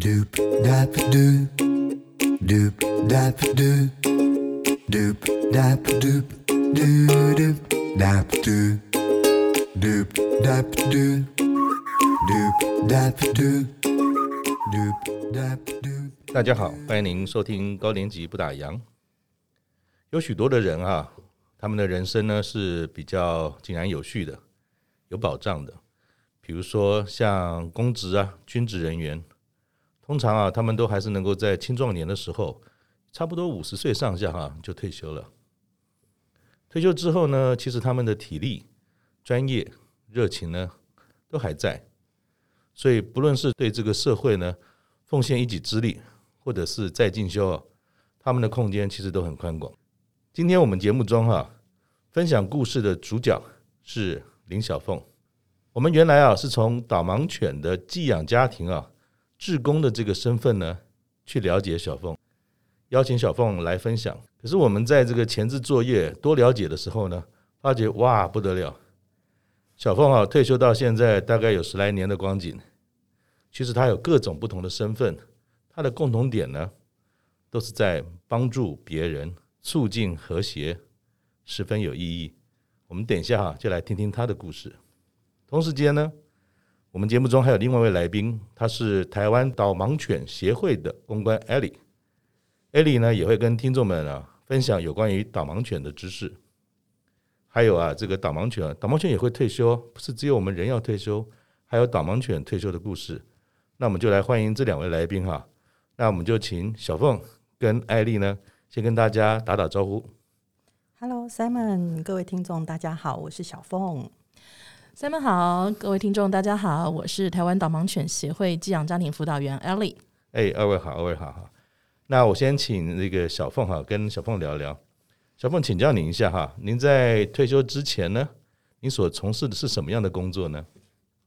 Doop dap doop, doop dap doop, doop dap doop, doo doop dap doo doop dap doo doop dap doop, doop dap doop。大家好，欢迎您收听高年级不打烊。有许多的人啊，他们的人生呢是比较井然有序的，有保障的。比如说像公职啊、军职人员。通常啊，他们都还是能够在青壮年的时候，差不多五十岁上下哈、啊、就退休了。退休之后呢，其实他们的体力、专业、热情呢都还在，所以不论是对这个社会呢奉献一己之力，或者是再进修啊，他们的空间其实都很宽广。今天我们节目中哈、分享故事的主角是林小凤。我们原来啊是从导盲犬的寄养家庭啊。志工的这个身份呢，去了解小凤，邀请小凤来分享。可是我们在这个前置作业多了解的时候呢，发觉哇不得了，小凤啊退休到现在大概有十来年的光景，其实他有各种不同的身份，他的共同点呢，都是在帮助别人，促进和谐，十分有意义。我们等一下哈就来听听他的故事。同时间呢。我们节目中还有另外一位来宾，他是台湾导盲犬协会的公关 Ellie。Ellie 呢也会跟听众们啊分享有关于导盲犬的知识。还有啊，这个导盲犬，导盲犬也会退休，不是只有我们人要退休，还有导盲犬退休的故事。那我们就来欢迎这两位来宾哈。那我们就请小凤跟艾丽呢，先跟大家打打招呼。Hello Simon，各位听众大家好，我是小凤。Simon 好，各位听众大家好，我是台湾导盲犬协会寄养家庭辅导员 Ellie。哎，二位好，二位好哈。那我先请那个小凤哈，跟小凤聊聊。小凤，请教您一下哈，您在退休之前呢，您所从事的是什么样的工作呢？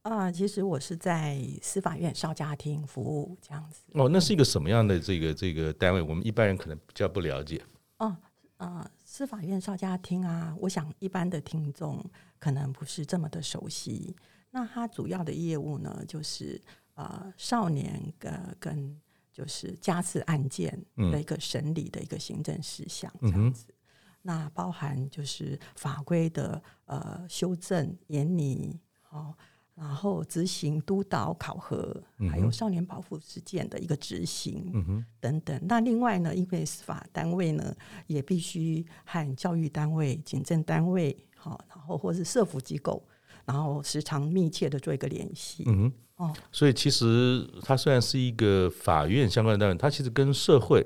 啊，其实我是在司法院少家庭服务这样子。哦，那是一个什么样的这个这个单位？我们一般人可能比较不了解。哦，啊，司法院少家庭啊，我想一般的听众。可能不是这么的熟悉。那它主要的业务呢，就是呃少年呃跟就是家事案件的一个审理的一个行政事项这样子。嗯、那包含就是法规的呃修正、研拟，好，然后执行、督导、考核，还有少年保护事件的一个执行、嗯、等等。那另外呢，因为司法单位呢也必须和教育单位、警政单位。好，然后或是社福机构，然后时常密切的做一个联系。嗯，哦，所以其实它虽然是一个法院相关的单位，它其实跟社会、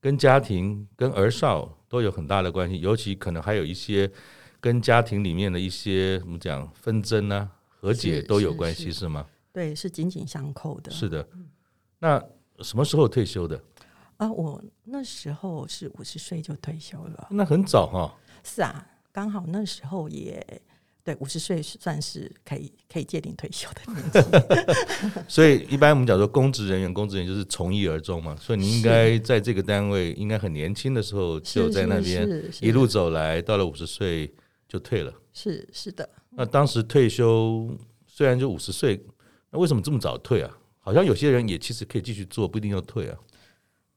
跟家庭、跟儿少都有很大的关系，尤其可能还有一些跟家庭里面的一些怎么讲纷争啊、和解都有关系，是，是，是，是吗？对，是紧紧相扣的。是的。那什么时候退休的？啊，我那时候是五十岁就退休了。那很早哈、哦。是啊。刚好那时候也对五十岁算是可以可以界定退休的年纪，所以一般我们讲说公职人员，公职人员就是从一而终嘛，所以你应该在这个单位应该很年轻的时候就在那边一路走来，到了五十岁就退了。是是的。那当时退休虽然就五十岁，那为什么这么早退啊？好像有些人也其实可以继续做，不一定要退啊。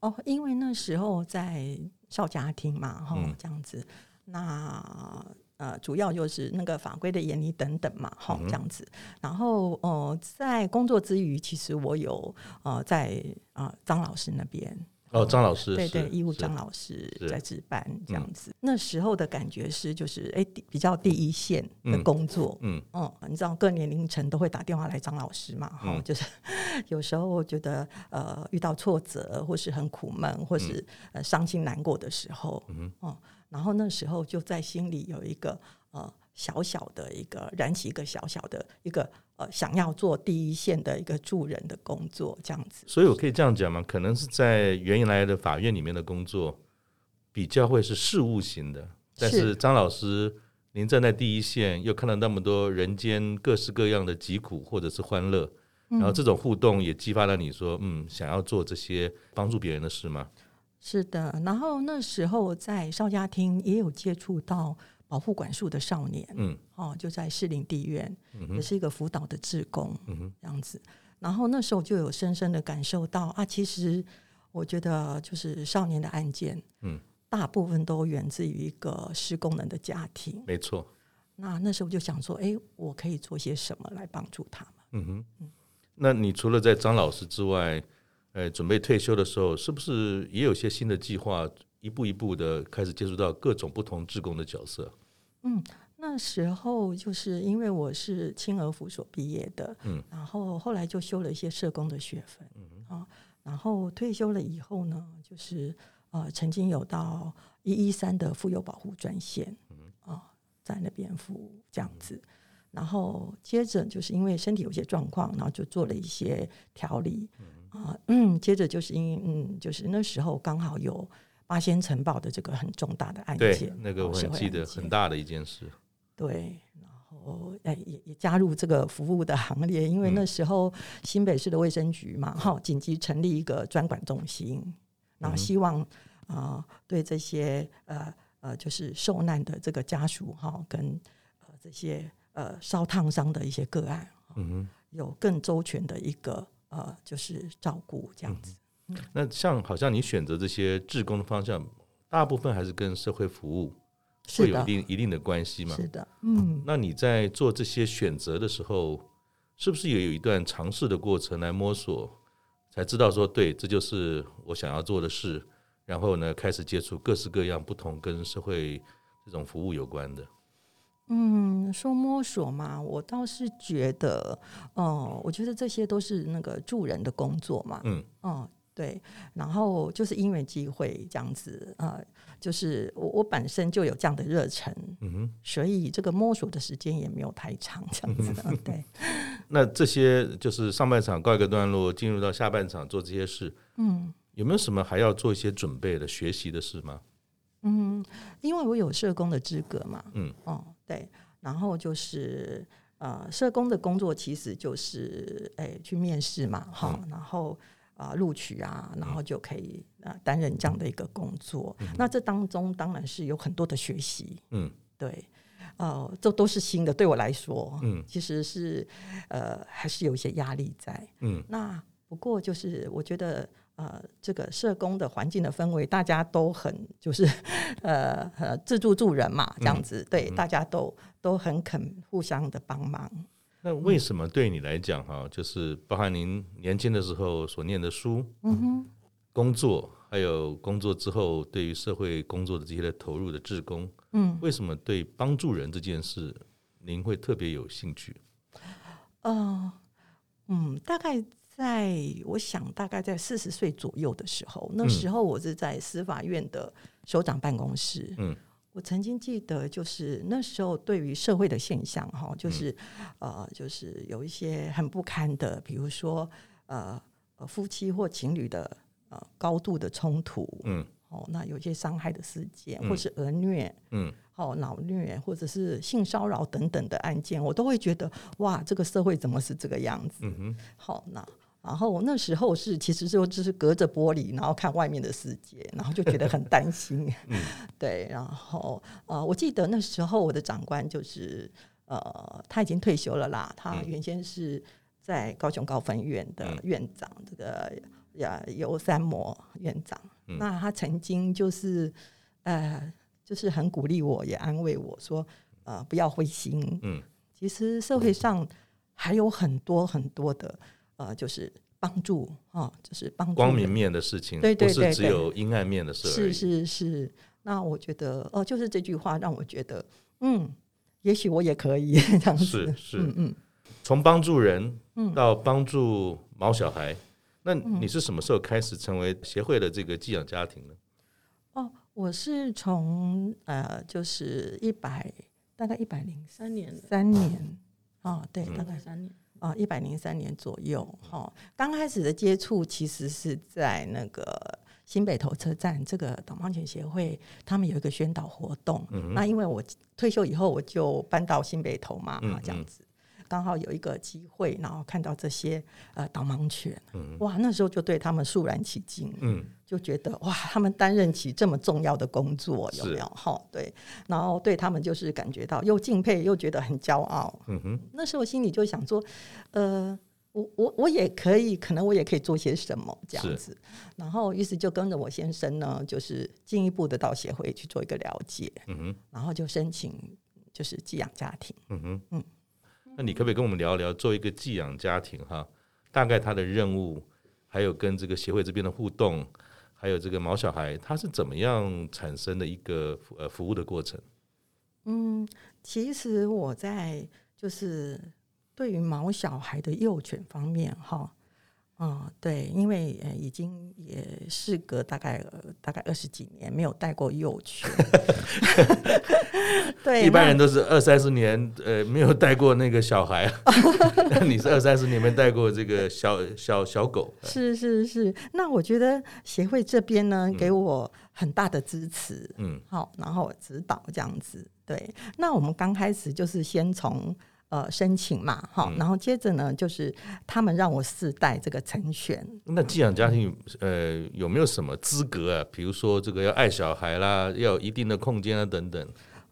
哦，因为那时候在少家庭嘛，哈、嗯，这样子。那呃，主要就是那个法规的严厉等等嘛，哈，这样子。然后呃，在工作之余，其实我有呃在啊张老师那边哦，张老师对对，义务张老师在值班这样子。那时候的感觉是，就是哎，比较第一线的工作，嗯。嗯，你知道各年龄层都会打电话来张老师嘛，哈，就是 有时候觉得呃遇到挫折或是很苦闷或是呃伤心难过的时候，嗯嗯。然后那时候就在心里有一个呃小小的一个燃起一个小小的一个呃想要做第一线的一个助人的工作这样子。所以我可以这样讲吗？可能是在原来的法院里面的工作比较会是事务型的，但是张老师您站在第一线，又看到那么多人间各式各样的疾苦或者是欢乐，然后这种互动也激发了你说嗯想要做这些帮助别人的事吗？是的，然后那时候在邵家厅也有接触到保护管束的少年，嗯，哦，就在士林地院，嗯、也是一个辅导的志工，嗯，这样子。然后那时候就有深深的感受到啊，其实我觉得就是少年的案件，嗯，大部分都源自于一个失功能的家庭。没错。那那时候就想说，哎，我可以做些什么来帮助他们？嗯哼。嗯，那你除了在张老师之外，呃，准备退休的时候，是不是也有些新的计划，一步一步的开始接触到各种不同志工的角色？嗯。那时候就是因为我是青儿辅所毕业的，嗯，然后后来就修了一些社工的学分，嗯啊，然后退休了以后呢，就是呃曾经有到一一三的妇幼保护专线，嗯啊，在那边服务这样子，然后接着就是因为身体有些状况，然后就做了一些调理，啊，嗯，接着就是因为嗯，就是那时候刚好有八仙城堡的这个很重大的案件，那个我很记得很大的一件事。对，然后哎，也也加入这个服务的行列，因为那时候新北市的卫生局嘛，哈、嗯，紧急成立一个专管中心，然后希望啊、对这些呃呃，就是受难的这个家属哈，跟呃这些呃烧烫伤的一些个案，嗯，有更周全的一个呃，就是照顾这样子。嗯、那像好像你选择这些志工的方向，大部分还是跟社会服务。会有一定一定的关系吗？是的，嗯。那你在做这些选择的时候，是不是也有一段尝试的过程来摸索，才知道说对，这就是我想要做的事。然后呢，开始接触各式各样不同跟社会这种服务有关的。嗯，说摸索嘛，我倒是觉得，哦，我觉得这些都是那个助人的工作嘛。嗯，哦，对。然后就是因缘机会这样子啊。呃就是我我本身就有这样的热忱，嗯哼，所以这个摸索的时间也没有太长，这样子的，嗯、对。那这些就是上半场告一个段落，进入到下半场做这些事，嗯，有没有什么还要做一些准备的、学习的事吗？嗯，因为我有社工的资格嘛，嗯，哦，对，然后就是呃，社工的工作其实就是哎去面试嘛，哈、嗯，然后。啊，录取啊，然后就可以啊担任这样的一个工作。嗯、那这当中当然是有很多的学习，嗯，对，呃，这都是新的，对我来说，嗯，其实是呃还是有一些压力在，嗯。那不过就是我觉得呃这个社工的环境的氛围，大家都很就是呃呃自助助人嘛，这样子，嗯、对，大家都都很肯互相的帮忙。那为什么对你来讲哈，就是包含您年轻的时候所念的书，嗯哼，工作，还有工作之后对于社会工作的这些的投入的志工，嗯，为什么对帮助人这件事您会特别有兴趣？呃，嗯，大概在我想，大概在四十岁左右的时候，那时候我是在司法院的首长办公室，嗯。我曾经记得，就是那时候对于社会的现象，哈，就是呃，就是有一些很不堪的，比如说呃，夫妻或情侣的呃高度的冲突，嗯，哦，那有一些伤害的事件，或是儿虐，嗯，哦，脑虐或者是性骚扰等等的案件，我都会觉得哇，这个社会怎么是这个样子？嗯哼，好，那。然后那时候是其实就就是隔着玻璃，然后看外面的世界，然后就觉得很担心。嗯，对。然后呃，我记得那时候我的长官就是呃，他已经退休了啦。他原先是在高雄高分院的院长，嗯、这个呀游三模院长。嗯、那他曾经就是呃，就是很鼓励我，也安慰我说呃，不要灰心。嗯，其实社会上还有很多很多的。呃，就是帮助啊，就是帮助光明面的事情，对对对，不是只有阴暗面的事。是是是，那我觉得哦、呃，就是这句话让我觉得，嗯，也许我也可以 这样子。是是，嗯嗯，从帮助人到帮助毛小孩，嗯、那你是什么时候开始成为协会的这个寄养家庭呢？哦，我是从呃，就是一百大概一百零三年三年啊、哦，对，大概三年。啊，一百零三年左右，哈，刚开始的接触其实是在那个新北投车站，这个导盲犬协会他们有一个宣导活动。嗯、那因为我退休以后，我就搬到新北投嘛，这样子。刚好有一个机会，然后看到这些呃导盲犬，嗯、哇，那时候就对他们肃然起敬，嗯，就觉得哇，他们担任起这么重要的工作，有没有？哈是，对，然后对他们就是感觉到又敬佩又觉得很骄傲，嗯哼，那时候心里就想说，呃，我我我也可以，可能我也可以做些什么这样子。然后于是就跟着我先生呢，就是进一步的到协会去做一个了解，嗯哼，然后就申请就是寄养家庭，嗯哼，嗯。那你可不可以跟我们聊一聊，做一个寄养家庭哈，大概他的任务，还有跟这个协会这边的互动，还有这个毛小孩，他是怎么样产生的一个呃服务的过程？嗯，其实我在就是对于毛小孩的幼犬方面哈。嗯，对，因为呃，已经也事隔大概、呃、大概二十几年没有带过幼犬，对，一般人都是二三十年呃没有带过那个小孩，那你是二三十年没带过这个小小小狗，是是是。那我觉得协会这边呢，给我很大的支持，嗯，好，然后指导这样子。对，那我们刚开始就是先从。呃，申请嘛，好，然后接着呢，就是他们让我试带这个成选。那寄养家庭呃有没有什么资格啊？比如说这个要爱小孩啦，要有一定的空间啊等等。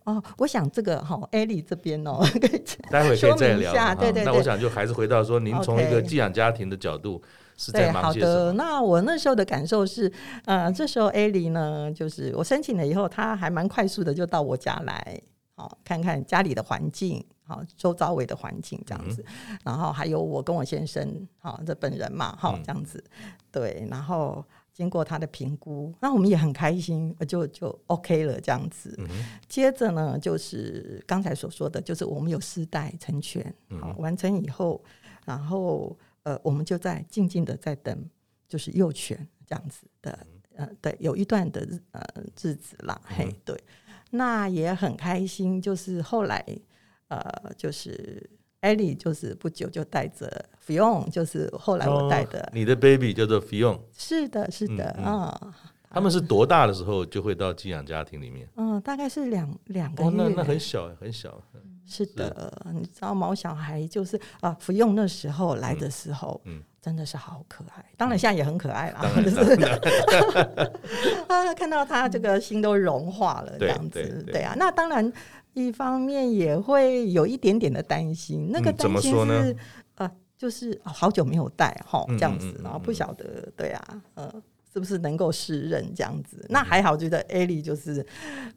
哦，我想这个哈，艾莉这边哦，待会可以再聊。对对对。那我想就还是回到说，您从一个寄养家庭的角度是在忙些什么？好的，那我那时候的感受是，呃，这时候艾莉呢，就是我申请了以后，她还蛮快速的就到我家来，好看看家里的环境。好，周遭围的环境这样子，嗯、然后还有我跟我先生，好，这本人嘛，好这样子，嗯、对，然后经过他的评估，那我们也很开心，就就 OK 了这样子。嗯、接着呢，就是刚才所说的，就是我们有试带成全，好，完成以后，然后呃，我们就在静静的在等，就是幼犬这样子的，呃，对，有一段的日呃日子啦，嗯、嘿，对，那也很开心，就是后来。呃，就是艾莉，就是不久就带着 Fion，就是后来我带的、哦。你的 baby 叫做 Fion。是的，是的，啊、嗯嗯。他们是多大的时候就会到寄养家庭里面？嗯，大概是两两个月。哦，那那很小，很小。是的，是你知道毛小孩就是啊，Fion 那时候来的时候，嗯，嗯真的是好可爱。当然现在也很可爱啦，就是 啊，看到他这个心都融化了，这样子。对，啊，那当然。一方面也会有一点点的担心，那个担心是啊，就是好久没有戴哈，这样子，然后不晓得对啊，呃，是不是能够适任这样子？那还好，觉得艾莉就是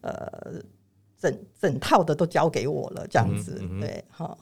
呃，整整套的都交给我了，这样子，对哈。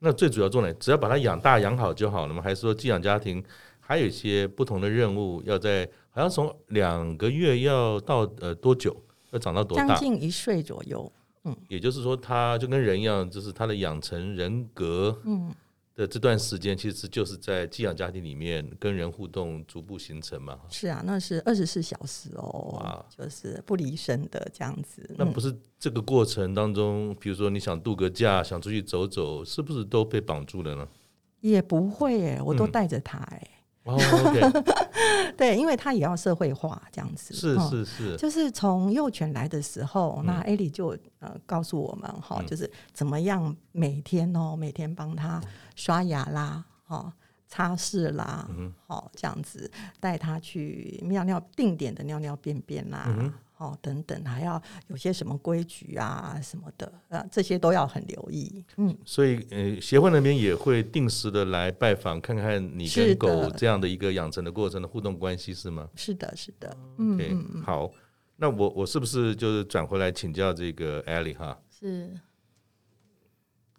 那最主要重点，只要把它养大养好就好了吗？还是说寄养家庭还有一些不同的任务，要在好像从两个月要到呃多久，要长到多大？将近一岁左右。嗯，也就是说，它就跟人一样，就是它的养成人格，嗯，的这段时间，其实就是在寄养家庭里面跟人互动，逐步形成嘛。是啊，那是二十四小时哦，就是不离身的这样子。那不是这个过程当中，比如说你想度个假，想出去走走，是不是都被绑住了呢？也不会哎，我都带着他哎。哦 对，因为他也要社会化这样子，是是是，就是从幼犬来的时候，那艾莉就呃告诉我们哈，就是怎么样每天哦，每天帮他刷牙啦，哈，擦拭啦，好这样子带他去尿尿，定点的尿尿便便啦。哦，等等，还要有些什么规矩啊，什么的，啊，这些都要很留意。嗯，所以呃，协会那边也会定时的来拜访，看看你跟狗这样的一个养成的过程的互动关系，是吗？是的，是的。嗯，好，那我我是不是就是转回来请教这个艾莉哈？是。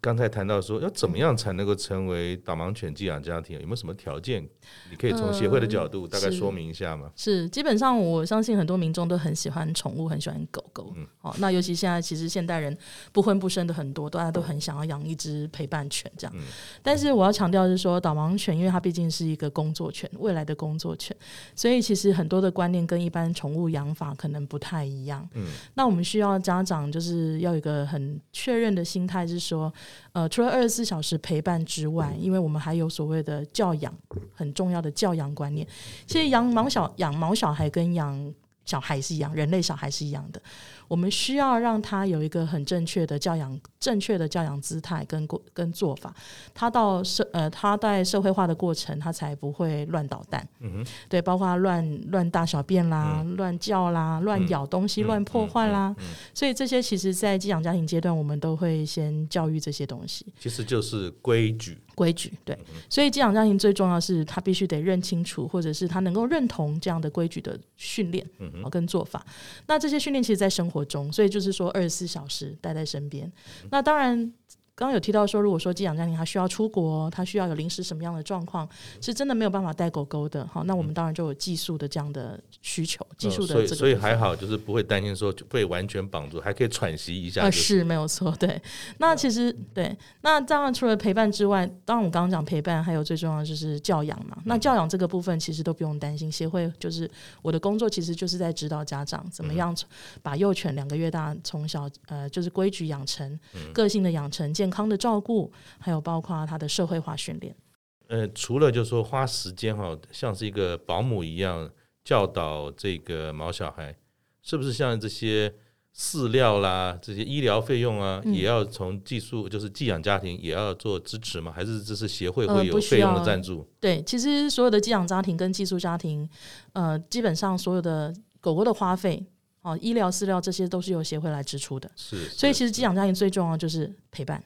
刚才谈到说要怎么样才能够成为导盲犬寄养家庭，有没有什么条件？你可以从协会的角度大概说明一下吗？呃、是，是基本上我相信很多民众都很喜欢宠物，很喜欢狗狗。嗯，好，那尤其现在其实现代人不婚不生的很多，大家都很想要养一只陪伴犬这样。嗯、但是我要强调的是说，导盲犬因为它毕竟是一个工作犬，未来的工作犬，所以其实很多的观念跟一般宠物养法可能不太一样。嗯，那我们需要家长就是要有一个很确认的心态，是说。呃，除了二十四小时陪伴之外，因为我们还有所谓的教养，很重要的教养观念。其实养毛小养毛小孩跟养小孩是一样，人类小孩是一样的。我们需要让他有一个很正确的教养，正确的教养姿态跟过跟做法。他到社呃，他在社会化的过程，他才不会乱捣蛋。嗯哼，对，包括乱乱大小便啦、嗯、乱叫啦、乱咬东西、嗯、乱破坏啦。所以这些其实，在寄养家庭阶段，我们都会先教育这些东西。其实就是规矩。规矩，对，所以寄养家庭最重要是他必须得认清楚，或者是他能够认同这样的规矩的训练，嗯，跟做法。那这些训练其实，在生活中，所以就是说，二十四小时待在身边。那当然。刚刚有提到说，如果说寄养家庭他需要出国，他需要有临时什么样的状况，是真的没有办法带狗狗的，好，那我们当然就有寄宿的这样的需求，寄宿的这个、哦、所以所以还好，就是不会担心说被完全绑住，还可以喘息一下、就是。是没有错，对。那其实对，那当然除了陪伴之外，当然我刚刚讲陪伴，还有最重要的就是教养嘛。那教养这个部分其实都不用担心，协会就是我的工作，其实就是在指导家长怎么样把幼犬两个月大从小呃就是规矩养成，个性的养成，健康的照顾，还有包括他的社会化训练。呃，除了就是说花时间哈，像是一个保姆一样教导这个毛小孩，是不是像这些饲料啦、这些医疗费用啊，嗯、也要从寄宿就是寄养家庭也要做支持吗？还是这是协会会有费用的赞助、呃？对，其实所有的寄养家庭跟寄宿家庭，呃，基本上所有的狗狗的花费。哦，医疗饲料这些都是由协会来支出的，是，是，所以其实寄养家庭最重要就是陪伴，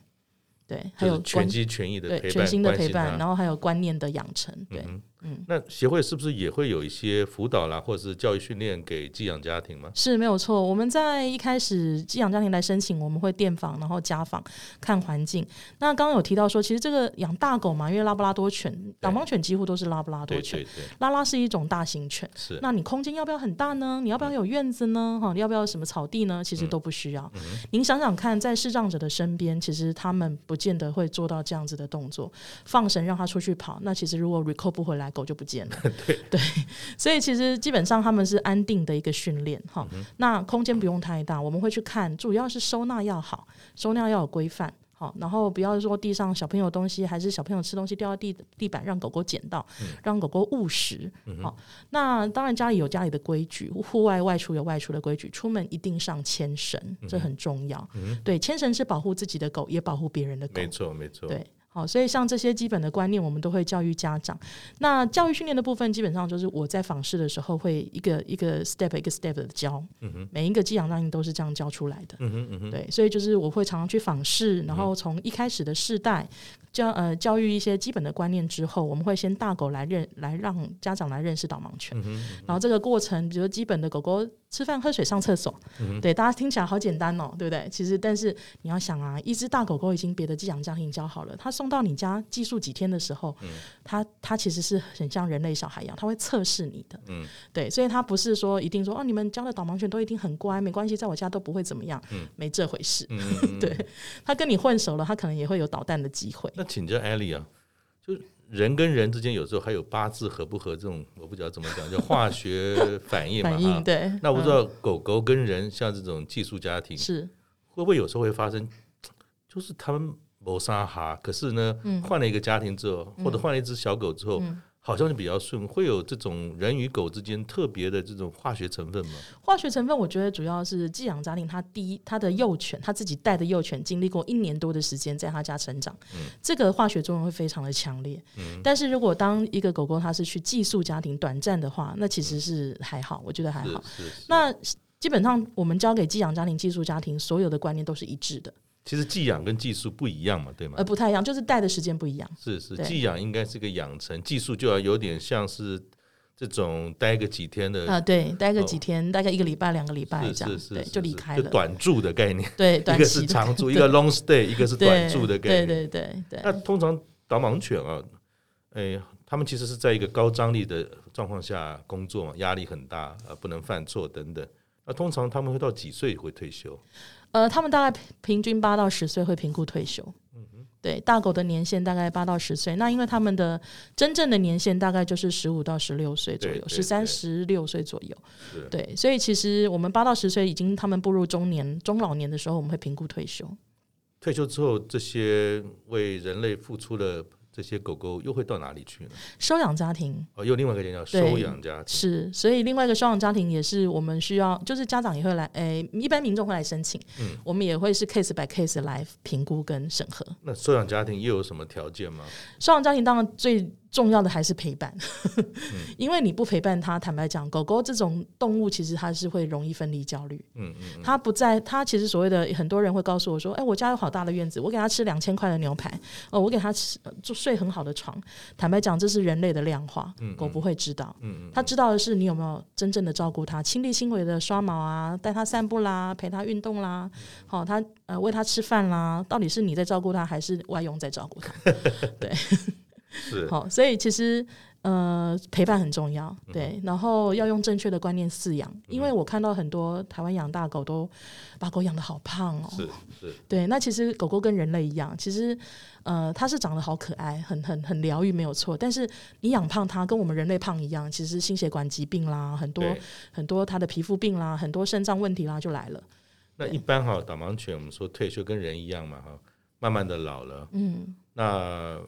对，还有全心全意的陪伴，对，全心的陪伴，然后还有观念的养成，对。嗯嗯，那协会是不是也会有一些辅导啦，或者是教育训练给寄养家庭吗？是没有错。我们在一开始寄养家庭来申请，我们会电访，然后家访看环境。那刚刚有提到说，其实这个养大狗嘛，因为拉布拉多犬、导盲犬几乎都是拉布拉多犬。拉拉是一种大型犬，是。那你空间要不要很大呢？你要不要有院子呢？哈，你要不要什么草地呢？其实都不需要。您想想看，在视障者的身边，其实他们不见得会做到这样子的动作，放绳让他出去跑。那其实如果 recall 不回来，狗就不见了。对对，所以其实基本上他们是安定的一个训练哈。那空间不用太大，我们会去看，主要是收纳要好，收纳要有规范。好，然后不要说地上小朋友东西，还是小朋友吃东西掉到地地板，让狗狗捡到，让狗狗误食。好，那当然家里有家里的规矩，户外外出有外出的规矩，出门一定上牵绳，这很重要。对，牵绳是保护自己的狗，也保护别人的狗。没错，没错。对。好，所以像这些基本的观念，我们都会教育家长。那教育训练的部分，基本上就是我在访视的时候，会一个一个 step 一个 step 的教。每一个寄养家庭都是这样教出来的。对，所以就是我会常常去访视，然后从一开始的世代。教呃教育一些基本的观念之后，我们会先大狗来认来让家长来认识导盲犬，嗯嗯、然后这个过程，比如基本的狗狗吃饭、喝水、上厕所，嗯、对大家听起来好简单哦，对不对？其实但是你要想啊，一只大狗狗已经别的寄养家庭教好了，它送到你家寄宿几天的时候，嗯、它它其实是很像人类小孩一样，它会测试你的，嗯、对，所以它不是说一定说哦，你们教的导盲犬都一定很乖，没关系，在我家都不会怎么样，嗯、没这回事，嗯、对，它跟你混熟了，它可能也会有捣蛋的机会。那请教艾莉啊，就人跟人之间有时候还有八字合不合这种，我不知道怎么讲，叫化学反应嘛。反应对。那我不知道狗狗跟人像这种寄宿家庭是会不会有时候会发生，就是他们谋杀哈，可是呢，换了一个家庭之后，或者换了一只小狗之后。好像就比较顺，会有这种人与狗之间特别的这种化学成分吗？化学成分，我觉得主要是寄养家庭，他第一，他的幼犬，他自己带的幼犬，经历过一年多的时间在他家成长，嗯、这个化学作用会非常的强烈。嗯、但是如果当一个狗狗它是去寄宿家庭短暂的话，那其实是还好，我觉得还好。那基本上我们交给寄养家庭、寄宿家庭，所有的观念都是一致的。其实寄养跟寄宿不一样嘛，对吗？呃，不太一样，就是带的时间不一样。是是，寄养应该是个养成，寄宿就要有点像是这种待个几天的。啊，对，待个几天，大概一个礼拜、两个礼拜这样，对，就离开了。就短住的概念，对，一个是长住，一个 long stay，一个是短住的概念。对对对对。那通常导盲犬啊，哎，他们其实是在一个高张力的状况下工作嘛，压力很大呃，不能犯错等等。那通常他们会到几岁会退休？呃，他们大概平均八到十岁会评估退休。嗯哼，对，大狗的年限大概八到十岁。那因为他们的真正的年限大概就是十五到十六岁左右，十三、十六岁左右。对，所以其实我们八到十岁已经他们步入中年、中老年的时候，我们会评估退休。退休之后，这些为人类付出的。这些狗狗又会到哪里去呢？收养家庭哦，又另外一个叫收养家庭是，所以另外一个收养家庭也是我们需要，就是家长也会来，诶，一般民众会来申请，嗯，我们也会是 case by case 来评估跟审核。那收养家庭又有什么条件吗？收养家庭当然最重要的还是陪伴，因为你不陪伴它，坦白讲，狗狗这种动物其实它是会容易分离焦虑。嗯嗯，它不在，它其实所谓的很多人会告诉我说：“哎，我家有好大的院子，我给它吃两千块的牛排，哦，我给它吃就睡很好的床。”坦白讲，这是人类的量化，狗不会知道。嗯嗯，它知道的是你有没有真正的照顾它，亲力亲为的刷毛啊，带它散步啦，陪它运动啦，好，它呃喂它吃饭啦，到底是你在照顾它，还是外佣在照顾它？对。是。好，所以其实呃陪伴很重要，对，然后要用正确的观念饲养，因为我看到很多台湾养大狗都把狗养得好胖哦，是是，对，那其实狗狗跟人类一样，其实呃它是长得好可爱，很很很疗愈没有错，但是你养胖它跟我们人类胖一样，其实心血管疾病啦，很多很多它的皮肤病啦，很多肾脏问题啦就来了。那一般哈导盲犬我们说退休跟人一样嘛哈，慢慢的老了，嗯，那。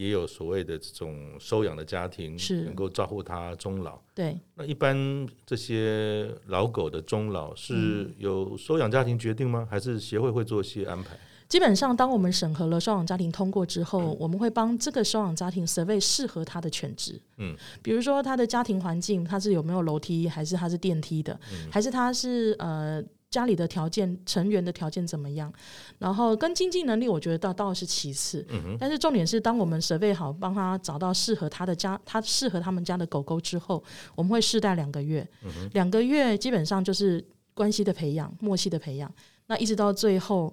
也有所谓的这种收养的家庭，是能够照顾它终老。对，那一般这些老狗的终老是由收养家庭决定吗？还是协会会做一些安排？基本上，当我们审核了收养家庭通过之后，嗯、我们会帮这个收养家庭 survey 适合他的犬只。嗯，比如说他的家庭环境，他是有没有楼梯，还是他是电梯的，嗯、还是他是呃。家里的条件，成员的条件怎么样？然后跟经济能力，我觉得倒倒是其次。嗯。但是重点是，当我们设备好，帮他找到适合他的家，他适合他们家的狗狗之后，我们会试戴两个月。嗯。两个月基本上就是关系的培养、默契的培养。那一直到最后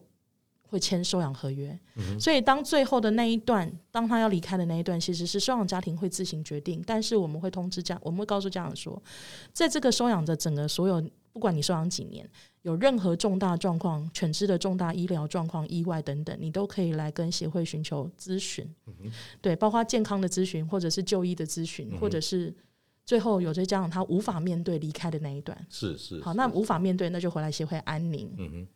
会签收养合约。嗯。所以当最后的那一段，当他要离开的那一段，其实是收养家庭会自行决定。但是我们会通知家，我们会告诉家长说，在这个收养的整个所有，不管你收养几年。有任何重大状况、犬只的重大医疗状况、意外等等，你都可以来跟协会寻求咨询。嗯、对，包括健康的咨询，或者是就医的咨询，嗯、或者是最后有些家长他无法面对离开的那一段。是是。好，那无法面对，那就回来协会安宁。嗯哼。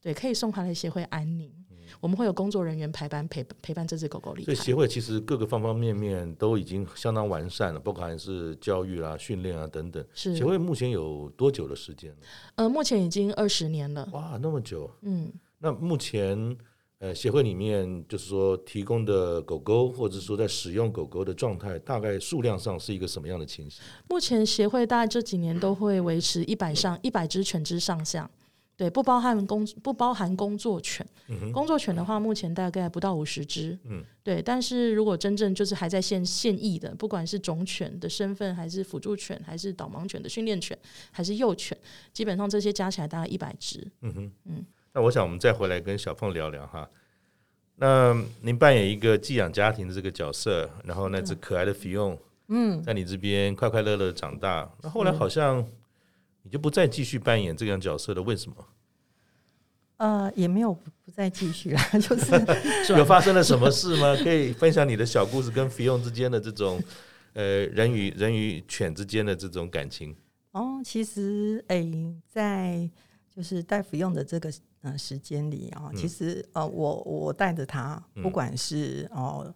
对，可以送他来协会安宁。我们会有工作人员排班陪陪伴这只狗狗离开。所以协会其实各个方方面面都已经相当完善了，包括还是教育啊、训练啊等等。是协会目前有多久的时间？呃，目前已经二十年了。哇，那么久。嗯，那目前呃协会里面就是说提供的狗狗，或者说在使用狗狗的状态，大概数量上是一个什么样的情形？目前协会大概这几年都会维持一百上一百只犬只上下。对，不包含工不包含工作犬，嗯、工作犬的话，目前大概不到五十只。嗯，对。但是如果真正就是还在现现役的，不管是种犬的身份，还是辅助犬，还是导盲犬的训练犬，还是幼犬，基本上这些加起来大概一百只。嗯哼，嗯。那我想我们再回来跟小凤聊聊哈。那您扮演一个寄养家庭的这个角色，然后那只可爱的 Fion，嗯，在你这边快快乐乐长大。那后来好像。你就不再继续扮演这样角色了？为什么？呃，也没有不再继续了，就是 有发生了什么事吗？可以分享你的小故事，跟 Fion 之间的这种呃人与人与犬之间的这种感情。哦，其实诶、欸，在就是带 Fion 的这个呃时间里啊，其实呃我我带着他，不管是哦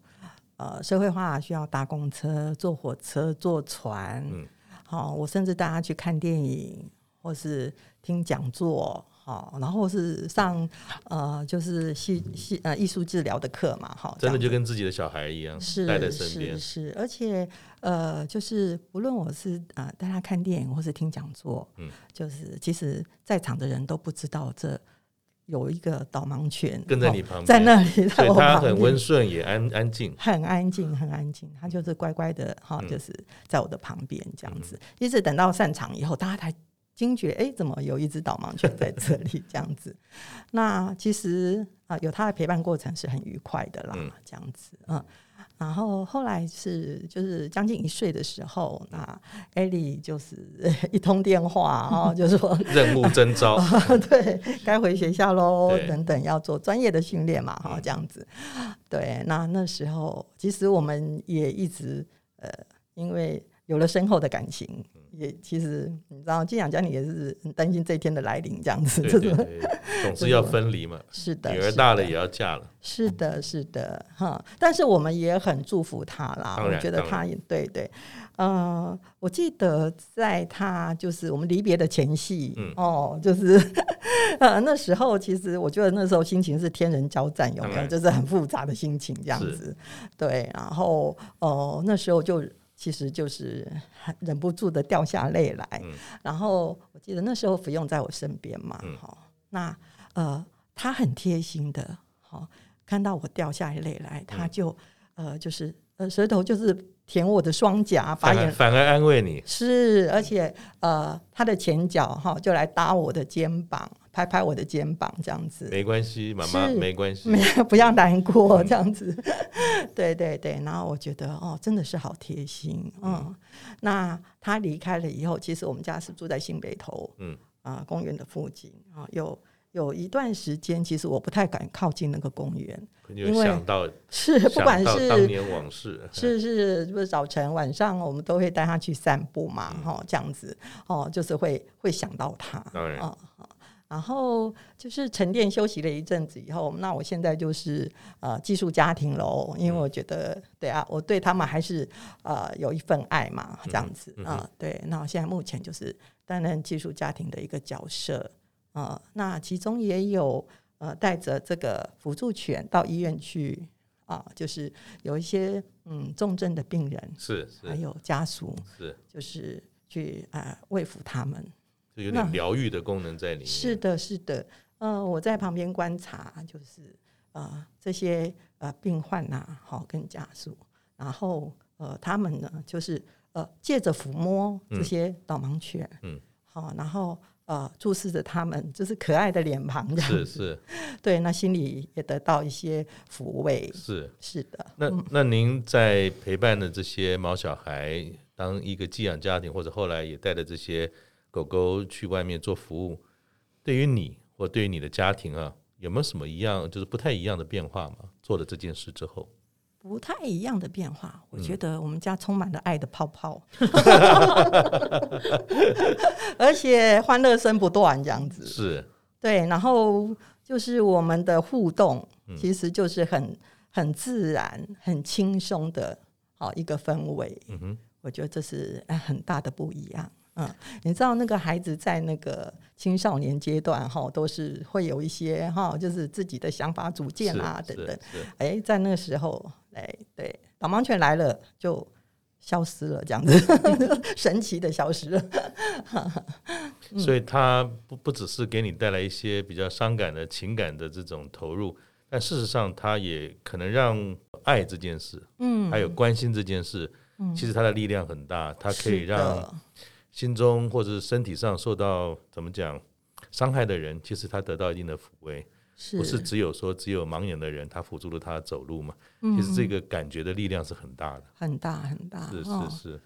呃社会化需要搭公车、坐火车、坐船。嗯好，我甚至带他去看电影，或是听讲座，好，然后是上呃，就是戏戏呃艺术治疗的课嘛，好，真的就跟自己的小孩一样，是带在身边，是是，而且呃，就是不论我是呃带他看电影，或是听讲座，嗯，就是其实在场的人都不知道这。有一个导盲犬跟在你旁边，在那里，所以它很温顺，也安安静，很安静，很安静。它就是乖乖的哈，就是在我的旁边这样子。一直等到散场以后，大家才惊觉，哎，怎么有一只导盲犬在这里？这样子。那其实啊，有它的陪伴过程是很愉快的啦，这样子，嗯。然后后来是就是将近一岁的时候，那艾莉就是 一通电话，然后就说 任务征召，对，该回学校喽，等等要做专业的训练嘛，哈，这样子。对，那那时候其实我们也一直呃，因为有了深厚的感情，也其实你知道，寄养家庭也是很担心这一天的来临，这样子，对对对，总是要分离嘛。是的，女儿大了也要嫁了。是的，是的，哈。但是我们也很祝福她啦。我觉得她也对对。呃，我记得在她就是我们离别的前夕，嗯、哦，就是呃那时候，其实我觉得那时候心情是天人交战，有没有？就是很复杂的心情这样子。对，然后哦、呃，那时候就。其实就是忍不住的掉下泪来，嗯、然后我记得那时候福用在我身边嘛，好、嗯，那呃，他很贴心的，好，看到我掉下泪来，他就、嗯、呃，就是呃，舌头就是舔我的双颊，把眼反而安慰你，是，而且呃，他的前脚哈就来搭我的肩膀。拍拍我的肩膀，这样子。没关系，妈妈没关系，没不要难过，这样子，嗯、对对对。然后我觉得哦，真的是好贴心，嗯。嗯，那他离开了以后，其实我们家是住在新北头，嗯。啊、呃，公园的附近啊，有有一段时间，其实我不太敢靠近那个公园，因为想到是不管是当年往事，是是，就是早晨晚上，我们都会带他去散步嘛，哈、嗯，这样子哦，就是会会想到他，当然。啊。嗯然后就是沉淀休息了一阵子以后，那我现在就是呃寄宿家庭喽，因为我觉得对啊，我对他们还是呃有一份爱嘛，这样子啊、呃，对。那我现在目前就是担任寄宿家庭的一个角色啊、呃，那其中也有呃带着这个辅助犬到医院去啊、呃，就是有一些嗯重症的病人是，是还有家属是，就是去啊、呃、慰抚他们。就有点疗愈的功能在里面。是的，是的。呃，我在旁边观察，就是呃这些呃病患呐、啊，好跟家属，然后呃他们呢，就是呃借着抚摸这些导盲犬，嗯，好，然后呃注视着他们，就是可爱的脸庞这样子，是是。对，那心里也得到一些抚慰。是是的。那那您在陪伴的这些毛小孩，当一个寄养家庭，或者后来也带的这些。狗狗去外面做服务，对于你或对于你的家庭啊，有没有什么一样就是不太一样的变化嘛？做了这件事之后，不太一样的变化，我觉得我们家充满了爱的泡泡，而且欢乐声不断，这样子是对。然后就是我们的互动，其实就是很很自然、很轻松的好一个氛围。嗯哼，我觉得这是很大的不一样。嗯，你知道那个孩子在那个青少年阶段哈，都是会有一些哈，就是自己的想法、主见啊等等。哎、欸，在那个时候，哎、欸，对，导盲犬来了就消失了，这样子，神奇的消失了。所以，他不不只是给你带来一些比较伤感的情感的这种投入，但事实上，他也可能让爱这件事，嗯，还有关心这件事，嗯，其实它的力量很大，它可以让。心中或者是身体上受到怎么讲伤害的人，其实他得到一定的抚慰，是不是只有说只有盲眼的人他辅助了他走路嘛？嗯、其实这个感觉的力量是很大的，很大很大。是是是。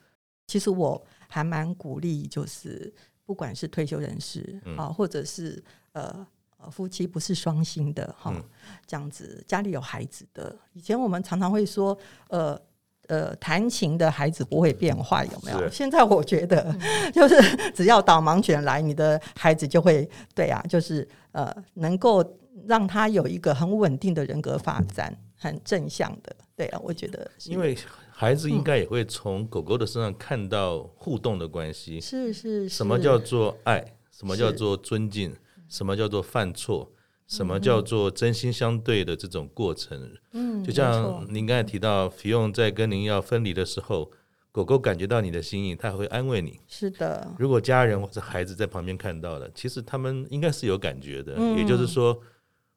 其实我还蛮鼓励，就是不管是退休人士啊，嗯、或者是呃夫妻不是双薪的哈，嗯、这样子家里有孩子的，以前我们常常会说呃。呃，弹琴的孩子不会变坏，有没有？现在我觉得，就是只要导盲犬来，你的孩子就会对啊，就是呃，能够让他有一个很稳定的人格发展，很正向的，对啊，我觉得。因为孩子应该也会从狗狗的身上看到互动的关系，是是，什么叫做爱？什么叫做尊敬？什么叫做犯错？什么叫做真心相对的这种过程？嗯，就像您刚才提到，菲佣在跟您要分离的时候，狗狗感觉到你的心意，它会安慰你。是的，如果家人或者孩子在旁边看到了，其实他们应该是有感觉的。嗯，也就是说，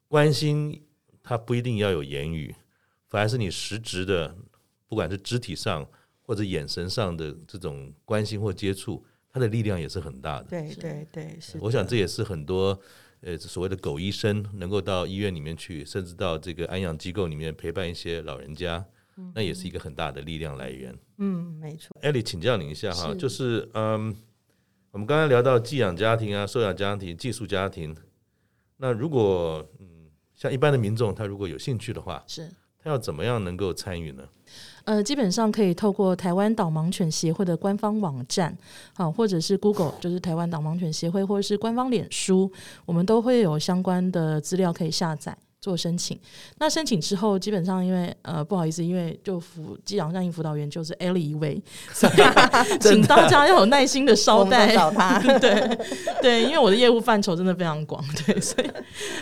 关心它不一定要有言语，反而是你实质的，不管是肢体上或者眼神上的这种关心或接触，它的力量也是很大的。对对对，是。我想这也是很多。呃，所谓的狗医生能够到医院里面去，甚至到这个安养机构里面陪伴一些老人家，嗯、那也是一个很大的力量来源。嗯，没错。艾莉，请教你一下哈，是就是嗯，我们刚刚聊到寄养家庭啊、收养家庭、寄宿家庭，那如果嗯，像一般的民众，他如果有兴趣的话，是，他要怎么样能够参与呢？呃，基本上可以透过台湾导盲犬协会的官方网站，好，或者是 Google，就是台湾导盲犬协会，或者是官方脸书，我们都会有相关的资料可以下载。做申请，那申请之后，基本上因为呃不好意思，因为就辅寄养善意辅导员就是 Ellie 一位，所以 请大家要有耐心的稍待。找他，对对，因为我的业务范畴真的非常广，对，所以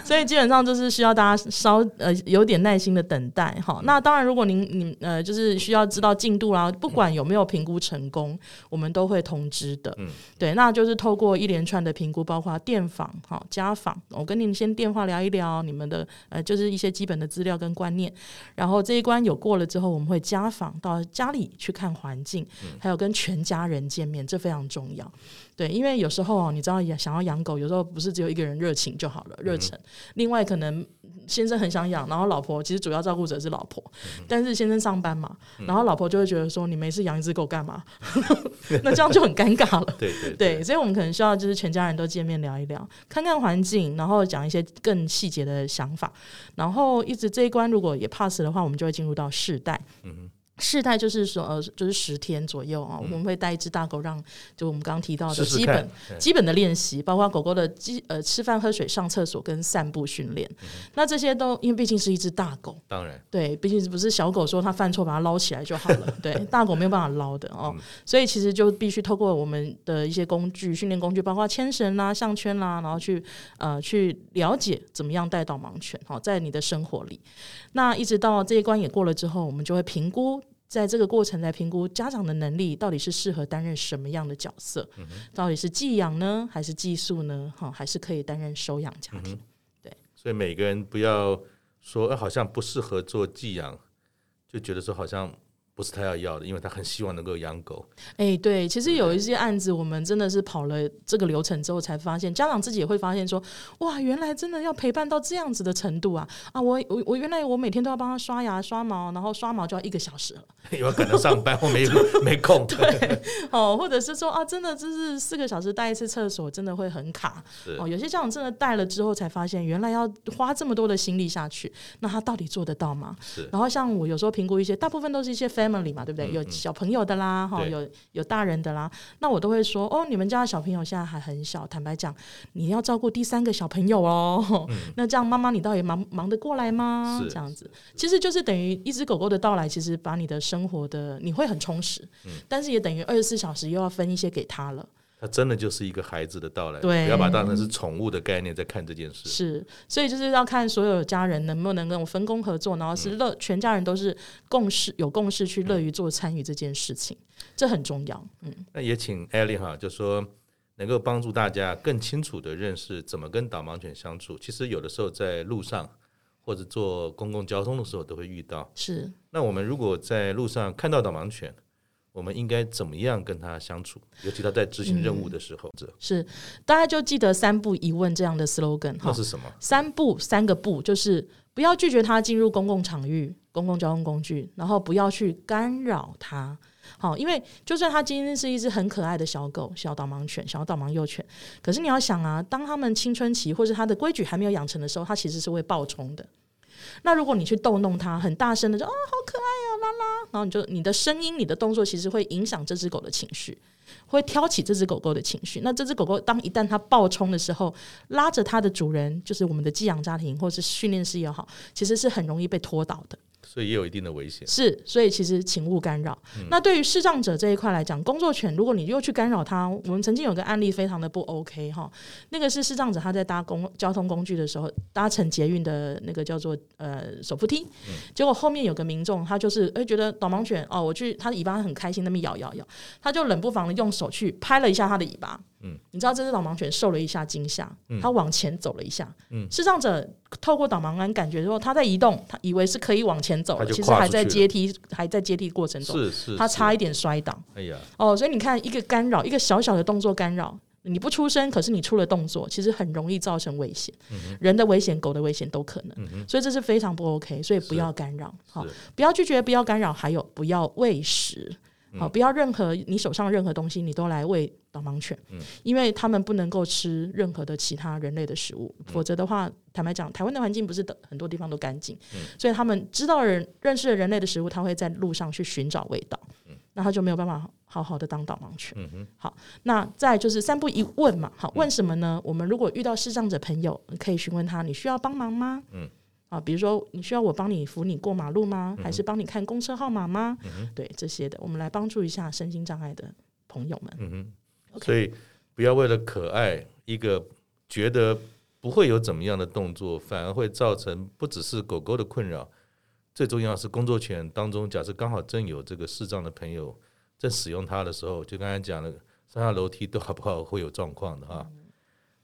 所以基本上就是需要大家稍呃有点耐心的等待哈。那当然，如果您您呃就是需要知道进度啦，不管有没有评估成功，我们都会通知的。嗯，对，那就是透过一连串的评估，包括电访、好家访，我跟你们先电话聊一聊你们的。呃，就是一些基本的资料跟观念，然后这一关有过了之后，我们会家访到家里去看环境，还有跟全家人见面，这非常重要。对，因为有时候啊，你知道想要养狗，有时候不是只有一个人热情就好了，热忱。另外，可能先生很想养，然后老婆其实主要照顾者是老婆，但是先生上班嘛，然后老婆就会觉得说，你没事养一只狗干嘛？那这样就很尴尬了。对对对，所以我们可能需要就是全家人都见面聊一聊，看看环境，然后讲一些更细节的想法，然后一直这一关如果也 pass 的话，我们就会进入到世代。嗯试戴就是说，呃，就是十天左右啊，我们会带一只大狗，让就我们刚刚提到的基本基本的练习，包括狗狗的基呃吃饭、喝水、上厕所跟散步训练。嗯、那这些都因为毕竟是一只大狗，当然对，毕竟不是小狗，说它犯错把它捞起来就好了。对，大狗没有办法捞的哦，嗯、所以其实就必须透过我们的一些工具、训练工具，包括牵绳啦、项圈啦，然后去呃去了解怎么样带导盲犬。好，在你的生活里，那一直到这一关也过了之后，我们就会评估。在这个过程来评估家长的能力，到底是适合担任什么样的角色？嗯、到底是寄养呢，还是寄宿呢？哈，还是可以担任收养家庭？嗯、对，所以每个人不要说，好像不适合做寄养，就觉得说好像。不是他要要的，因为他很希望能够养狗。哎、欸，对，其实有一些案子，我们真的是跑了这个流程之后，才发现家长自己也会发现说，哇，原来真的要陪伴到这样子的程度啊！啊，我我我原来我每天都要帮他刷牙、刷毛，然后刷毛就要一个小时了。有可能上班或没没空。对，哦，或者是说啊，真的就是四个小时带一次厕所，真的会很卡。是哦，有些家长真的带了之后才发现，原来要花这么多的心力下去，那他到底做得到吗？是。然后像我有时候评估一些，大部分都是一些 family。嘛，对不对？有小朋友的啦，哈、嗯，有有大人的啦。那我都会说，哦，你们家的小朋友现在还很小，坦白讲，你要照顾第三个小朋友哦。嗯、那这样，妈妈你倒也忙忙得过来吗？这样子，其实就是等于一只狗狗的到来，其实把你的生活的你会很充实，嗯、但是也等于二十四小时又要分一些给他了。它真的就是一个孩子的到来，对，不要把它当成是宠物的概念在看这件事。是，所以就是要看所有家人能不能跟我分工合作，然后是乐，嗯、全家人都是共识，有共识去乐于做参与这件事情，嗯、这很重要。嗯，那也请 Ellie 哈，就说能够帮助大家更清楚的认识怎么跟导盲犬相处。其实有的时候在路上或者坐公共交通的时候都会遇到。是，那我们如果在路上看到导盲犬，我们应该怎么样跟他相处？尤其他在执行任务的时候，这、嗯、是大家就记得三不一问这样的 slogan 哈。那是什么？三不三个不，就是不要拒绝他进入公共场域、公共交通工具，然后不要去干扰他。好，因为就算他今天是一只很可爱的小狗、小导盲犬、小导盲幼犬，可是你要想啊，当他们青春期或者他的规矩还没有养成的时候，他其实是会暴冲的。那如果你去逗弄它，很大声的说啊，好可爱哦，拉拉，然后你就你的声音、你的动作，其实会影响这只狗的情绪，会挑起这只狗狗的情绪。那这只狗狗当一旦它暴冲的时候，拉着它的主人，就是我们的寄养家庭或者是训练师也好，其实是很容易被拖倒的。所以也有一定的危险。是，所以其实请勿干扰。嗯、那对于视障者这一块来讲，工作犬，如果你又去干扰它，我们曾经有个案例非常的不 OK 哈。那个是视障者他在搭公交通工具的时候，搭乘捷运的那个叫做呃手扶梯，嗯、结果后面有个民众，他就是哎、欸、觉得导盲犬哦，我去他的尾巴很开心，那边摇摇摇，他就冷不防的用手去拍了一下他的尾巴。嗯，你知道这只导盲犬受了一下惊吓，它、嗯、往前走了一下。嗯，视障者透过导盲杆感觉说它在移动，他以为是可以往前走，其实还在阶梯，还在阶梯过程中，是是，他差一点摔倒。哎呀，哦，所以你看一个干扰，一个小小的动作干扰，你不出声，可是你出了动作，其实很容易造成危险，嗯、人的危险、狗的危险都可能。嗯、所以这是非常不 OK，所以不要干扰，好，不要拒绝，不要干扰，还有不要喂食。好，不要任何你手上任何东西你都来喂导盲犬，嗯，因为他们不能够吃任何的其他人类的食物，嗯、否则的话，坦白讲，台湾的环境不是很多地方都干净，嗯，所以他们知道人认识了人类的食物，他会在路上去寻找味道，嗯，那他就没有办法好好的当导盲犬，嗯，好，那再就是三不一问嘛，好，问什么呢？我们如果遇到视障者朋友，可以询问他，你需要帮忙吗？嗯。啊，比如说你需要我帮你扶你过马路吗？还是帮你看公车号码吗？嗯、对这些的，我们来帮助一下身心障碍的朋友们。嗯哼所以不要为了可爱一个觉得不会有怎么样的动作，反而会造成不只是狗狗的困扰。最重要是工作犬当中，假设刚好真有这个视障的朋友在使用它的时候，就刚才讲了上下楼梯都好不好会有状况的哈。嗯、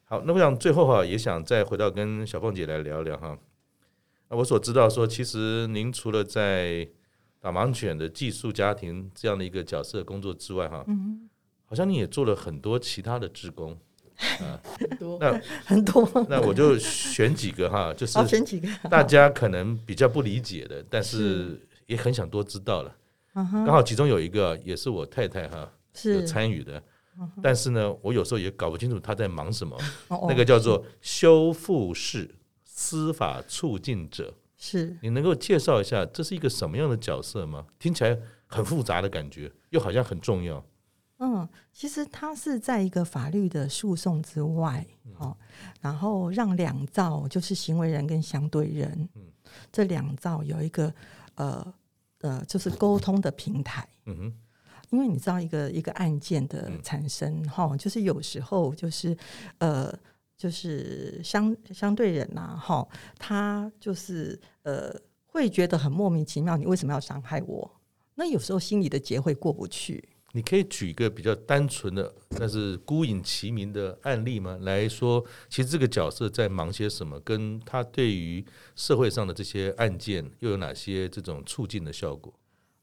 好，那我想最后哈也想再回到跟小凤姐来聊聊哈。我所知道说，其实您除了在导盲犬的寄宿家庭这样的一个角色工作之外，哈，嗯，好像你也做了很多其他的志工，啊，很多，那很多，那我就选几个哈，就 是选几个大家可能比较不理解的，但是也很想多知道了。刚好其中有一个也是我太太哈是参与的，但是呢，我有时候也搞不清楚她在忙什么。那个叫做修复式。司法促进者是你能够介绍一下这是一个什么样的角色吗？听起来很复杂的感觉，又好像很重要。嗯，其实它是在一个法律的诉讼之外，哦，然后让两造就是行为人跟相对人，嗯，这两造有一个呃呃，就是沟通的平台。嗯哼，因为你知道一个一个案件的产生，哈、嗯，就是有时候就是呃。就是相相对人呐、啊，哈，他就是呃，会觉得很莫名其妙，你为什么要伤害我？那有时候心里的结会过不去。你可以举一个比较单纯的，但是孤影其名的案例吗？来说，其实这个角色在忙些什么？跟他对于社会上的这些案件又有哪些这种促进的效果？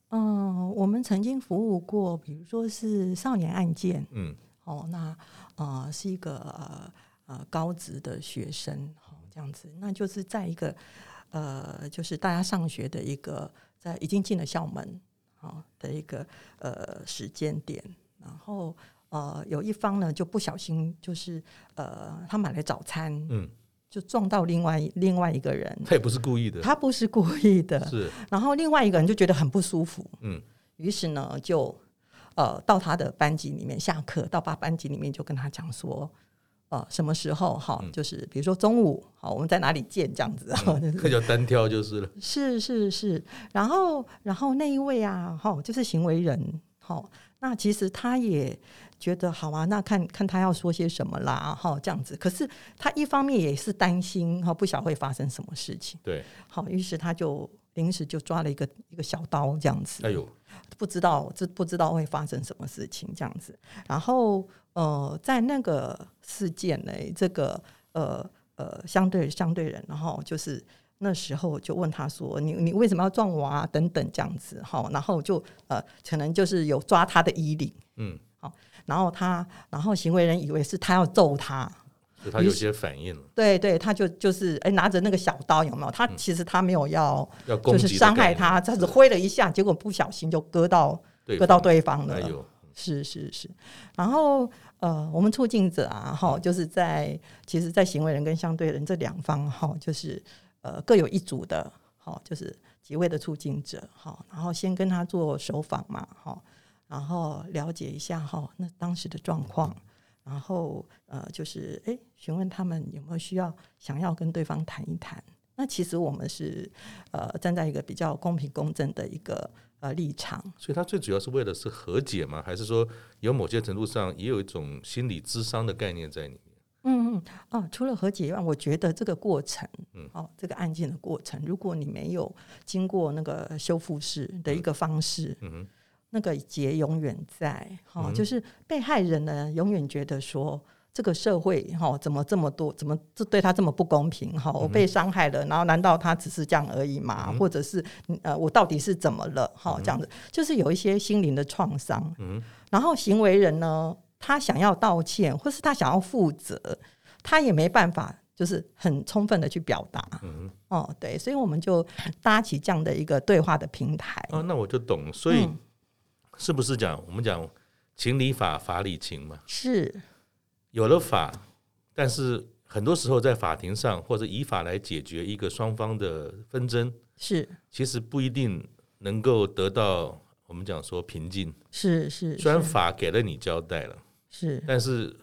嗯，我们曾经服务过，比如说是少年案件，嗯，哦，那呃是一个。呃呃，高职的学生，好这样子，那就是在一个呃，就是大家上学的一个，在已经进了校门，好的一个呃时间点，然后呃有一方呢就不小心就是呃他买了早餐，嗯，就撞到另外另外一个人，他也不是故意的，他不是故意的，是，然后另外一个人就觉得很不舒服，嗯，于是呢就呃到他的班级里面下课，到他班级里面就跟他讲说。哦，什么时候哈？就是比如说中午，好，我们在哪里见这样子？那叫单挑就是了。是是是，然后然后那一位啊，哈，就是行为人，好，那其实他也觉得好啊，那看看他要说些什么啦，哈，这样子。可是他一方面也是担心哈，不晓会发生什么事情。对，好，于是他就临时就抓了一个一个小刀这样子。哎呦，不知道这不知道会发生什么事情这样子，然后。呃，在那个事件呢，这个呃呃相对相对人，然后就是那时候就问他说：“你你为什么要撞我啊？”等等这样子哈，然后就呃可能就是有抓他的衣领，嗯，好，然后他然后行为人以为是他要揍他，所以他有些反应了，对对，他就就是哎拿着那个小刀有没有？他其实他没有要就是伤害他，他只挥了一下，结果不小心就割到割到对方了。是是是，然后呃，我们促进者啊，哈，就是在其实，在行为人跟相对人这两方哈，就是呃各有一组的，哈，就是几位的促进者，哈，然后先跟他做首访嘛，哈，然后了解一下哈，那当时的状况，然后呃，就是哎，询问他们有没有需要想要跟对方谈一谈。那其实我们是呃站在一个比较公平公正的一个。呃，立场，所以他最主要是为了是和解吗？还是说有某些程度上也有一种心理智商的概念在里面？嗯嗯哦，除了和解以外，我觉得这个过程，嗯，哦，这个案件的过程，如果你没有经过那个修复式的一个方式，嗯，那个结永远在，哈、哦，嗯、就是被害人呢，永远觉得说。这个社会哈，怎么这么多？怎么这对他这么不公平？哈，我被伤害了，然后难道他只是这样而已吗？嗯、或者是呃，我到底是怎么了？哈，这样子就是有一些心灵的创伤。嗯，然后行为人呢，他想要道歉，或是他想要负责，他也没办法，就是很充分的去表达。嗯，哦，对，所以我们就搭起这样的一个对话的平台。啊，那我就懂。所以是不是讲我们讲情理法，法理情嘛？是有了法，但是很多时候在法庭上或者以法来解决一个双方的纷争，是其实不一定能够得到我们讲说平静。是是，虽然法给了你交代了，是，但是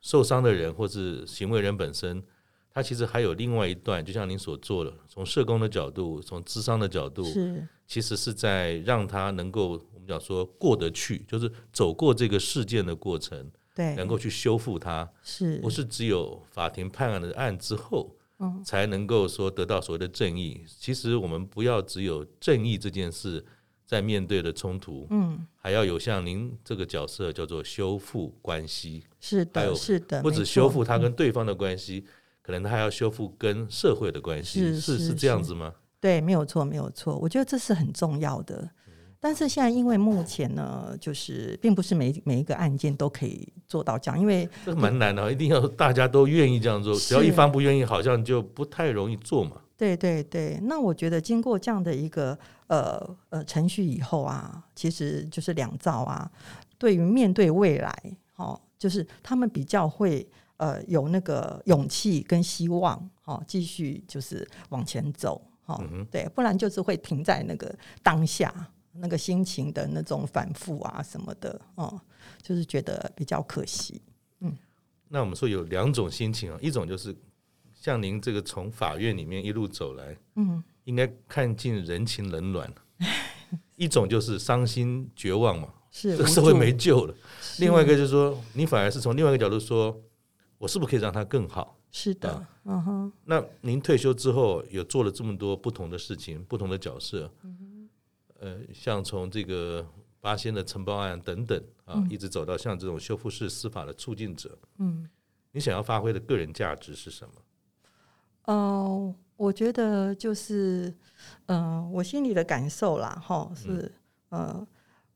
受伤的人或是行为人本身，他其实还有另外一段，就像您所做的，从社工的角度，从智商的角度，是，其实是在让他能够我们讲说过得去，就是走过这个事件的过程，对，能够去修复它，是，不是只有法庭判案的案之后，嗯，才能够说得到所谓的正义。其实我们不要只有正义这件事在面对的冲突，嗯，还要有像您这个角色叫做修复关系，是的，还有是的，不止修复他跟对方的关系。可能他还要修复跟社会的关系，是是，是这样子吗？对，没有错，没有错。我觉得这是很重要的。但是现在因为目前呢，就是并不是每每一个案件都可以做到这样，因为这蛮难的，一定要大家都愿意这样做。只要一方不愿意，好像就不太容易做嘛。对对对。那我觉得经过这样的一个呃呃程序以后啊，其实就是两造啊，对于面对未来，哦，就是他们比较会。呃，有那个勇气跟希望，哦，继续就是往前走，哈、哦嗯，对，不然就是会停在那个当下，那个心情的那种反复啊什么的，哦，就是觉得比较可惜。嗯，那我们说有两种心情啊，一种就是像您这个从法院里面一路走来，嗯，应该看尽人情冷暖；一种就是伤心绝望嘛，是这个社会没救了。另外一个就是说，你反而是从另外一个角度说。我是不是可以让他更好？是的，啊、嗯哼。那您退休之后，有做了这么多不同的事情，不同的角色，嗯、呃，像从这个八仙的承包案等等啊、嗯，一直走到像这种修复式司法的促进者，嗯，你想要发挥的个人价值是什么？哦、呃，我觉得就是，嗯、呃，我心里的感受啦，哈，是，嗯、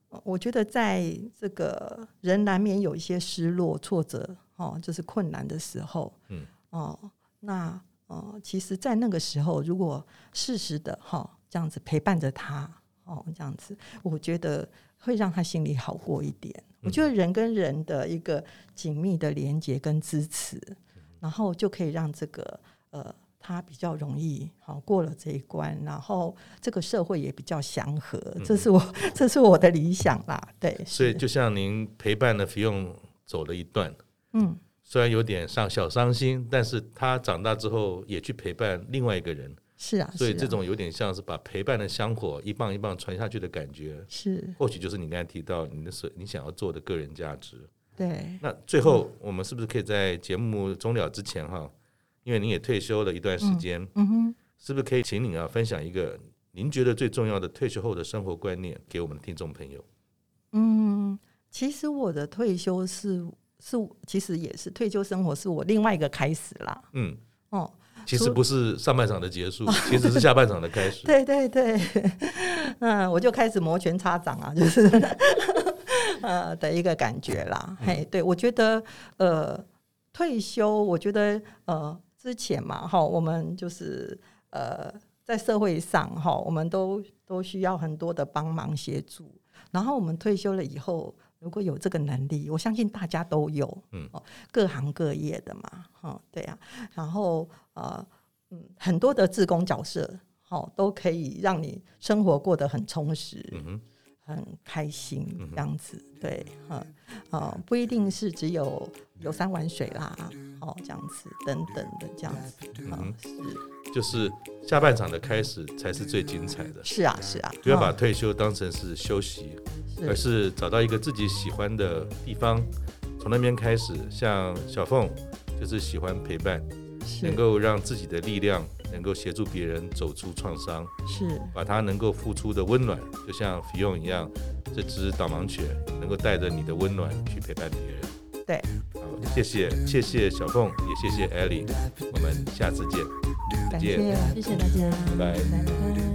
呃，我觉得在这个人难免有一些失落、挫折。哦，就是困难的时候，嗯，哦，那哦，其实，在那个时候，如果适时的哈、哦，这样子陪伴着他，哦，这样子，我觉得会让他心里好过一点。嗯、我觉得人跟人的一个紧密的连接跟支持，嗯、然后就可以让这个呃，他比较容易好、哦、过了这一关，然后这个社会也比较祥和。嗯、这是我这是我的理想啦，对。所以，就像您陪伴了 Fion 走了一段。嗯，虽然有点伤小伤心，但是他长大之后也去陪伴另外一个人。是啊，所以这种有点像是把陪伴的香火一棒一棒传下去的感觉。是，或许就是你刚才提到你的所你想要做的个人价值。对。那最后我们是不是可以在节目终了之前哈，因为您也退休了一段时间，嗯，嗯哼，是不是可以请您啊分享一个您觉得最重要的退休后的生活观念给我们的听众朋友？嗯，其实我的退休是。是，其实也是退休生活是我另外一个开始啦。嗯，哦，其实不是上半场的结束，其实是下半场的开始。对 对对，嗯，我就开始摩拳擦掌啊，就是 呃的一个感觉啦。嗯、嘿，对我觉得呃退休，我觉得呃之前嘛哈，我们就是呃在社会上哈，我们都都需要很多的帮忙协助，然后我们退休了以后。如果有这个能力，我相信大家都有，嗯，各行各业的嘛，哈，对呀，然后呃，嗯，很多的自工角色，好，都可以让你生活过得很充实，嗯很开心，这样子，对，哈，啊，不一定是只有游山玩水啦，哦，这样子，等等的这样子，嗯，是，就是下半场的开始才是最精彩的，是啊，是啊，不要把退休当成是休息。而是找到一个自己喜欢的地方，从那边开始。像小凤就是喜欢陪伴，能够让自己的力量能够协助别人走出创伤，是把他能够付出的温暖，就像 Fion 一样，这只导盲犬能够带着你的温暖去陪伴别人。对，好，谢谢，谢谢小凤，也谢谢 Ellie，我们下次见，再见，谢谢大家，拜拜。拜拜。